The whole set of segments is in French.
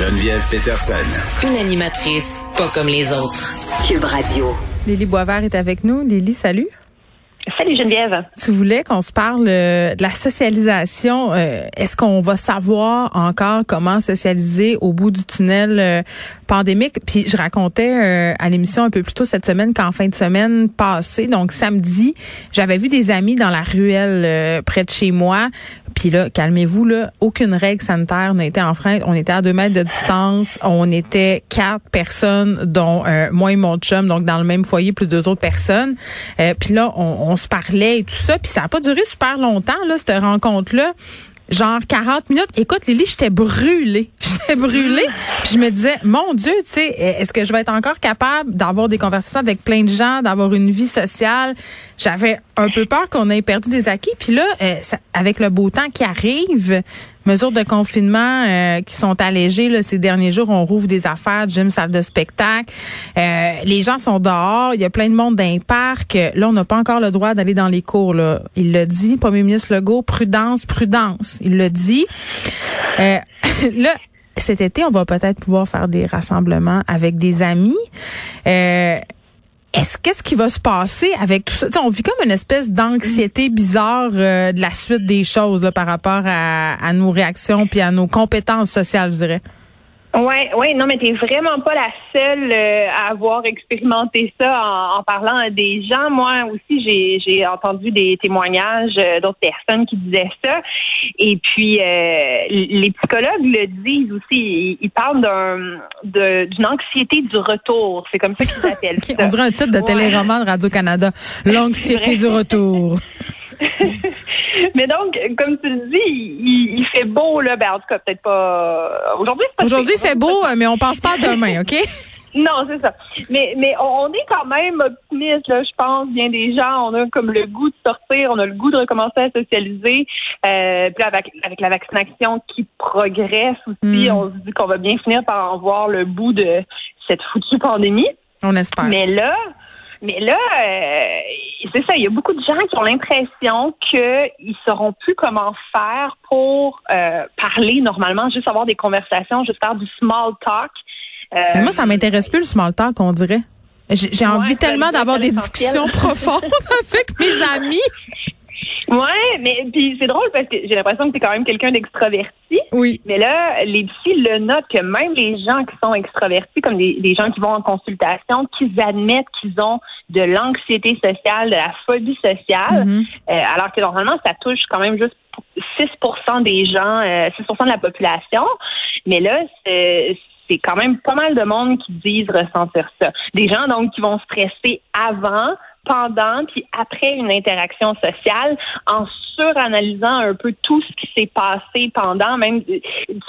Geneviève Peterson. Une animatrice pas comme les autres. Cube Radio. Lily Boisvert est avec nous. Lily, salut. Salut Geneviève. Tu voulais qu'on se parle euh, de la socialisation. Euh, est-ce qu'on va savoir encore comment socialiser au bout du tunnel euh, pandémique? Puis je racontais à l'émission un peu plus tôt cette semaine qu'en fin de semaine passée, donc samedi, j'avais vu des amis dans la ruelle près de chez moi. Puis là, calmez-vous, là, aucune règle sanitaire n'a été enfreinte. On était à deux mètres de distance. On était quatre personnes, dont moi et mon chum, donc dans le même foyer, plus deux autres personnes. puis là, on on se parlait et tout ça, puis ça n'a pas duré super longtemps, là, cette rencontre-là. Genre 40 minutes. Écoute, Lily, j'étais brûlée. J'étais brûlée. Puis je me disais, mon Dieu, tu sais, est-ce que je vais être encore capable d'avoir des conversations avec plein de gens, d'avoir une vie sociale? J'avais un peu peur qu'on ait perdu des acquis. Puis là, euh, avec le beau temps qui arrive, mesures de confinement euh, qui sont allégées là, ces derniers jours. On rouvre des affaires, gym, salle de spectacle. Euh, les gens sont dehors. Il y a plein de monde dans les parcs. Là, on n'a pas encore le droit d'aller dans les cours. Là. Il l'a dit, Premier ministre Legault, prudence, prudence. Il l'a dit. Euh, là, cet été, on va peut-être pouvoir faire des rassemblements avec des amis. Euh, est-ce qu'est-ce qui va se passer avec tout ça? On vit comme une espèce d'anxiété bizarre euh, de la suite des choses là, par rapport à, nos réactions puis à nos compétences sociales, je dirais. Ouais, ouais, non, mais t'es vraiment pas la seule euh, à avoir expérimenté ça en, parlant à des gens. Moi aussi, j'ai, j'ai entendu des témoignages euh, d'autres personnes qui disaient ça. Et puis, euh, les psychologues le disent aussi. Ils, parlent d'un, de, d'une anxiété du retour. C'est comme ça qu'ils appellent ça. On dirait un titre de téléroman de Radio Canada. L'anxiété du retour. Mais donc, comme tu le dis, il, fait beau, là. Ben, en tout cas, peut-être pas. Aujourd'hui, Aujourd'hui, il fait beau, mais on pense pas à demain, OK? Non, c'est ça. Mais mais on est quand même optimiste, là, je pense. Bien des gens, on a comme le goût de sortir, on a le goût de recommencer à socialiser. Euh, puis avec, avec la vaccination qui progresse aussi, hmm. on se dit qu'on va bien finir par en voir le bout de cette foutue pandémie. On espère. Mais là, mais là, euh, c'est ça, il y a beaucoup de gens qui ont l'impression qu'ils sauront plus comment faire pour euh, parler normalement, juste avoir des conversations, juste faire du small talk. Euh, moi, ça m'intéresse plus le small talk, on dirait. J'ai envie tellement d'avoir des discussions profondes avec mes amis. Ouais, mais puis c'est drôle parce que j'ai l'impression que tu es quand même quelqu'un d'extraverti. Oui. Mais là, les psys le notent que même les gens qui sont extravertis, comme des, gens qui vont en consultation, qu'ils admettent qu'ils ont de l'anxiété sociale, de la phobie sociale, mm-hmm. euh, alors que normalement, ça touche quand même juste 6 des gens, 6 euh, de la population. Mais là, c'est c'est quand même pas mal de monde qui disent ressentir ça. Des gens donc qui vont stresser avant, pendant puis après une interaction sociale en suranalysant un peu tout ce qui s'est passé pendant même tu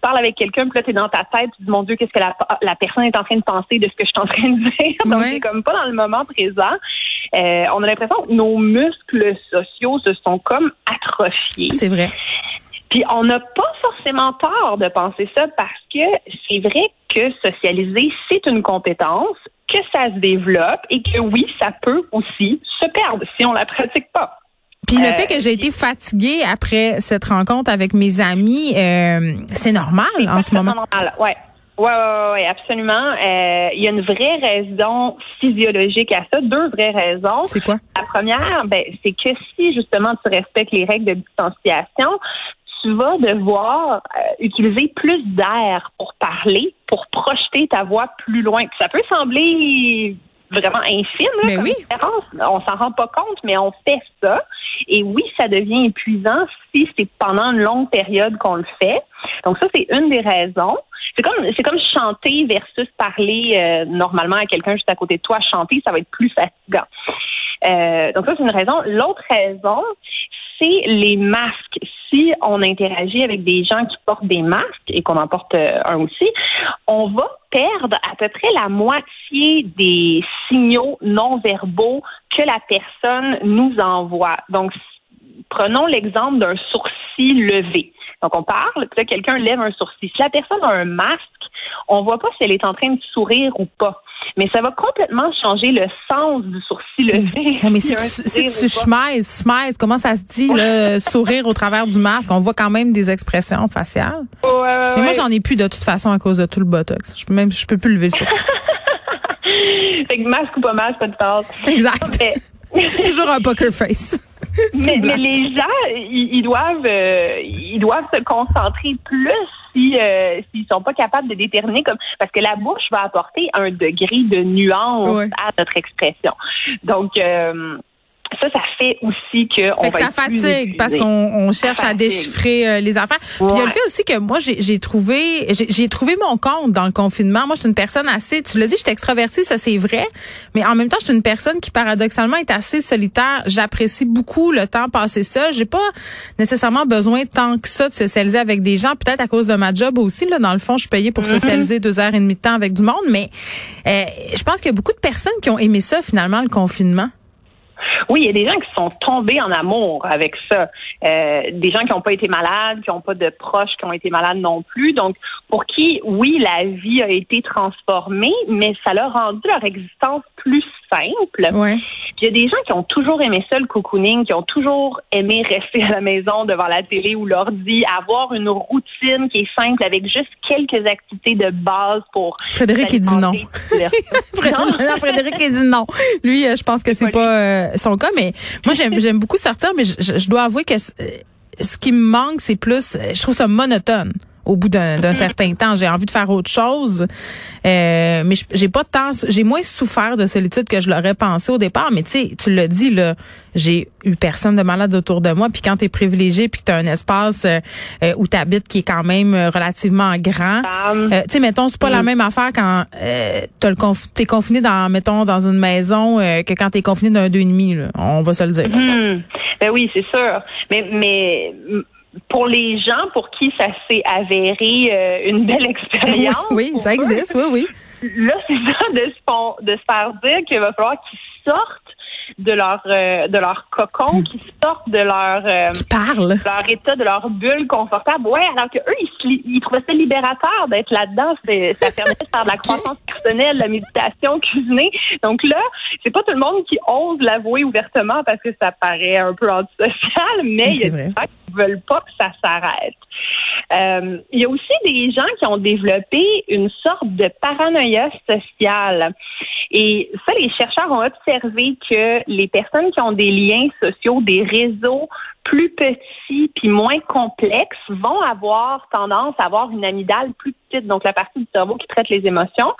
parles avec quelqu'un puis là tu es dans ta tête tu dis mon dieu qu'est-ce que la, personne est en train de penser de ce que je suis en train de dire? Donc c'est comme pas dans le moment présent. Euh, on a l'impression que nos muscles sociaux se sont comme atrophiés. C'est vrai puis on n'a pas forcément tort de penser ça parce que c'est vrai que socialiser, c'est une compétence, que ça se développe et que oui, ça peut aussi se perdre si on la pratique pas. Puis le fait que j'ai été fatiguée après cette rencontre avec mes amis, euh, c'est normal en ce moment. Normal, ouais. Oui, ouais, ouais, absolument. Euh, il y a une vraie raison physiologique à ça, deux vraies raisons. C'est quoi? La première, ben, c'est que si justement tu respectes les règles de distanciation, tu vas devoir euh, utiliser plus d'air pour parler, pour projeter ta voix plus loin. Ça peut sembler vraiment infime, là, comme oui. différence. On s'en rend pas compte, mais on fait ça. Et oui, ça devient épuisant si c'est pendant une longue période qu'on le fait. Donc ça, c'est une des raisons. C'est comme c'est comme chanter versus parler euh, normalement à quelqu'un juste à côté de toi. Chanter, ça va être plus fatigant. Euh, donc ça, c'est une raison. L'autre raison, les masques. Si on interagit avec des gens qui portent des masques et qu'on en porte euh, un aussi, on va perdre à peu près la moitié des signaux non verbaux que la personne nous envoie. Donc, prenons l'exemple d'un sourcil levé. Donc, on parle, puis là, quelqu'un lève un sourcil. Si la personne a un masque, on voit pas si elle est en train de sourire ou pas. mais ça va complètement changer le sens du sourcil levé. mais si, tu schmeises, comment ça se dit, le sourire au travers du masque? On voit quand même des expressions faciales. mais moi, j'en ai plus de toute façon à cause de tout le botox. Je peux même, je peux plus lever le sourcil. fait que masque ou pas masque, pas de passe. Exact. Toujours un poker face. mais, les gens, ils, doivent, euh, ils doivent se concentrer plus si euh, s'ils sont pas capables de déterminer comme parce que la bouche va apporter un degré de nuance à notre expression. Donc euh, ça, ça fait aussi que on ça fatigue parce qu'on cherche à déchiffrer euh, les affaires. Puis il y a le fait aussi que moi j'ai trouvé j'ai trouvé mon compte dans le confinement. Moi, je suis une personne assez, tu l'as dit, je suis extravertie, ça c'est vrai, mais en même temps, je suis une personne qui paradoxalement est assez solitaire. J'apprécie beaucoup le temps passé seul. J'ai pas nécessairement besoin tant que ça de socialiser avec des gens. Peut-être à cause de ma job aussi. Là, dans le fond, je suis payée pour mm-hmm. socialiser deux heures et demie de temps avec du monde, mais euh, je pense qu'il y a beaucoup de personnes qui ont aimé ça finalement le confinement. Oui, il y a des gens qui sont tombés en amour avec ça. Euh, des gens qui n'ont pas été malades, qui n'ont pas de proches qui ont été malades non plus. Donc, pour qui, oui, la vie a été transformée, mais ça leur a rendu leur existence plus simple. Il y a des gens qui ont toujours aimé ça, le cocooning, qui ont toujours aimé rester à la maison devant la télé ou l'ordi, avoir une routine qui est simple avec juste quelques activités de base pour. Frédéric, il dit non. Frédéric, il dit non. Lui, euh, je pense que c'est pas euh, son cas, mais moi, j'aime, j'aime beaucoup sortir, mais je, je dois avouer que ce qui me manque, c'est plus, je trouve ça monotone au bout d'un certain temps. J'ai envie de faire autre chose. Euh, mais j'ai pas tant j'ai moins souffert de solitude que je l'aurais pensé au départ, mais tu sais, tu l'as dit là, j'ai eu personne de malade autour de moi, puis quand tu es privilégié puis que tu as un espace euh, euh, où tu habites qui est quand même relativement grand. tu sais mettons c'est pas la mm. même affaire quand tu es confiné dans mettons dans une maison que quand tu es confiné d'un deux et demi, on va se le dire. Mm. Ben oui, c'est sûr. Mais mais pour les gens pour qui ça s'est avéré euh, une belle expérience. Oui, ça existe, oui, oui. Là, c'est ça de se, de se faire dire qu'il va falloir qu'ils sortent de leur euh, de leur cocon, qui sortent de leur euh, leur état, de leur bulle confortable. Ouais, alors que eux, ils, ils trouvaient ça libérateur d'être là-dedans. Ça permet de faire de la croissance personnelle, de la méditation, cuisiner. Donc là, c'est pas tout le monde qui ose l'avouer ouvertement parce que ça paraît un peu antisocial, mais il y a des gens qui veulent pas que ça s'arrête. Euh, il y a aussi des gens qui ont développé une sorte de paranoïa sociale. Et ça, les chercheurs ont observé que les personnes qui ont des liens sociaux, des réseaux plus petits puis moins complexes vont avoir tendance à avoir une amygdale plus petite, donc la partie du cerveau qui traite les émotions.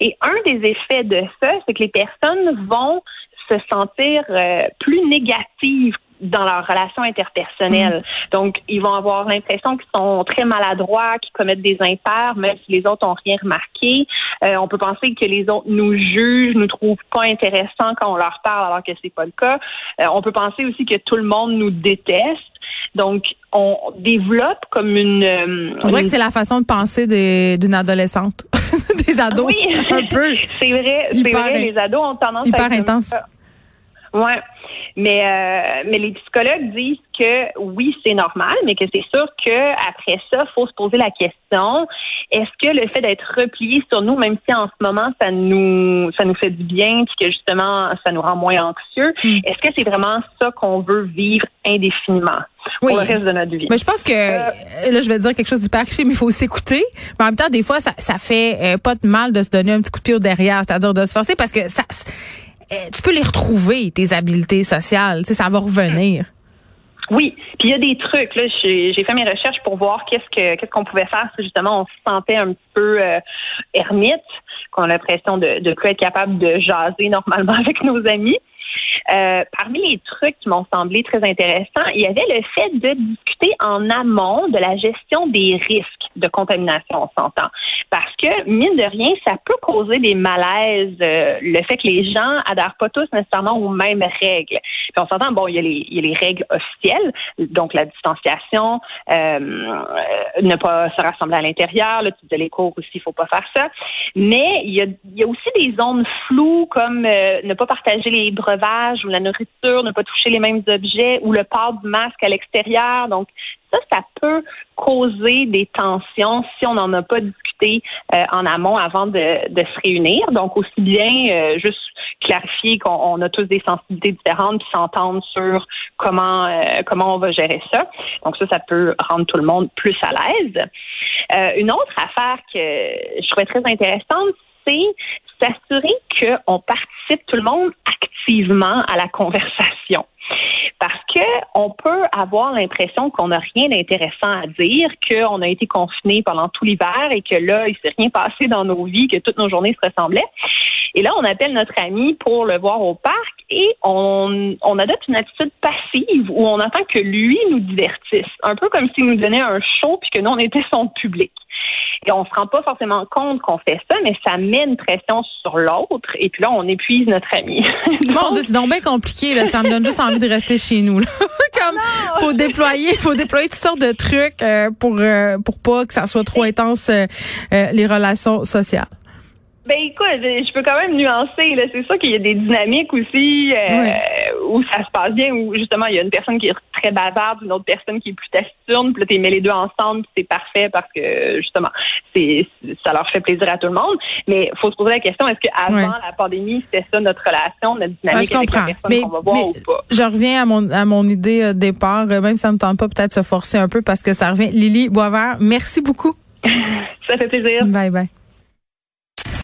Et un des effets de ça, c'est que les personnes vont se sentir euh, plus négatives dans leur relation interpersonnelle. Mm. Donc, ils vont avoir l'impression qu'ils sont très maladroits, qu'ils commettent des impairs, même si les autres ont rien remarqué. Euh, on peut penser que les autres nous jugent, nous trouvent pas intéressants quand on leur parle, alors que c'est pas le cas. Euh, on peut penser aussi que tout le monde nous déteste. Donc, on développe comme une. Euh, on dirait que c'est la façon de penser d'une adolescente, des ados. Oui, un peu. c'est vrai, c'est vrai. Les ados ont tendance hyper à être intense. Ouais. Mais euh, mais les psychologues disent que oui, c'est normal, mais que c'est sûr que après ça, faut se poser la question est-ce que le fait d'être replié sur nous, même si en ce moment ça nous ça nous fait du bien, puis que justement ça nous rend moins anxieux, hmm. est-ce que c'est vraiment ça qu'on veut vivre indéfiniment? pour le reste de notre vie? Mais je pense que euh, là, je vais dire quelque chose du cliché, mais il faut s'écouter. Mais en même temps, des fois, ça, ça fait euh, pas de mal de se donner un petit coup de pied au derrière, c'est-à-dire de se forcer parce que ça tu peux les retrouver, tes habiletés sociales. Tu sais, ça va revenir. Oui, puis il y a des trucs. Là, j'ai fait mes recherches pour voir qu'est-ce que qu'est-ce qu'on pouvait faire si justement on se sentait un peu euh, ermite, qu'on a l'impression de de plus être capable de jaser normalement avec nos amis. Euh, parmi les trucs qui m'ont semblé très intéressants, il y avait le fait de discuter en amont de la gestion des risques de contamination, on s'entend. Parce que, mine de rien, ça peut causer des malaises, euh, le fait que les gens adhèrent pas tous nécessairement aux mêmes règles. Puis on s'entend, bon, il y, a les, il y a les règles officielles, donc la distanciation, euh, ne pas se rassembler à l'intérieur, le type de les cours aussi, il faut pas faire ça. Mais il y a, il y a aussi des zones floues comme ne pas partager les breuvages ou la nourriture, ne pas toucher les mêmes objets ou le port du masque à l'extérieur. Donc, ça, ça peut causer des tensions si on n'en a pas discuté discuter en amont avant de, de, se réunir. Donc, aussi bien juste clarifier qu'on a tous des sensibilités différentes puis s'entendre sur comment comment on va gérer ça. Donc ça, ça peut rendre tout le monde plus à l'aise. une autre affaire que je trouvais très intéressante, c'est s'assurer qu'on participe tout le monde activement à la conversation. Parce que on peut avoir l'impression qu'on n'a rien d'intéressant à dire, qu'on a été confiné pendant tout l'hiver et que là, il s'est rien passé dans nos vies, que toutes nos journées se ressemblaient. Et là, on appelle notre ami pour le voir au parc et on, on adopte une attitude passive où on attend que lui nous divertisse. Un peu comme s'il nous donnait un show puis que nous, on était son public. Et on se rend pas forcément compte qu'on fait ça, mais ça met une pression sur l'autre. Et puis là, on épuise notre ami. Mon Dieu, c'est donc bien compliqué. Là. Ça me donne juste envie de rester chez nous. Là. Comme ah faut déployer, faut déployer toutes sortes de trucs euh, pour euh, pour pas que ça soit trop intense euh, les relations sociales. Ben écoute, je peux quand même nuancer. Là. C'est sûr qu'il y a des dynamiques aussi euh, où ça se passe bien, où justement il y a une personne qui est très bavarde, une autre personne qui est plus taciturne, puis là tu mets les deux ensemble, c'est parfait parce que justement c'est ça leur fait plaisir à tout le monde. Mais il faut se poser la question est-ce qu'avant la pandémie c'était ça notre relation, notre dynamique avec la personne qu'on va voir ou pas? Je reviens à mon à mon idée de euh, départ, euh, même si ça me tente pas peut-être se forcer un peu parce que ça revient. Lily Boisvert, merci beaucoup. ça fait plaisir. Bye bye.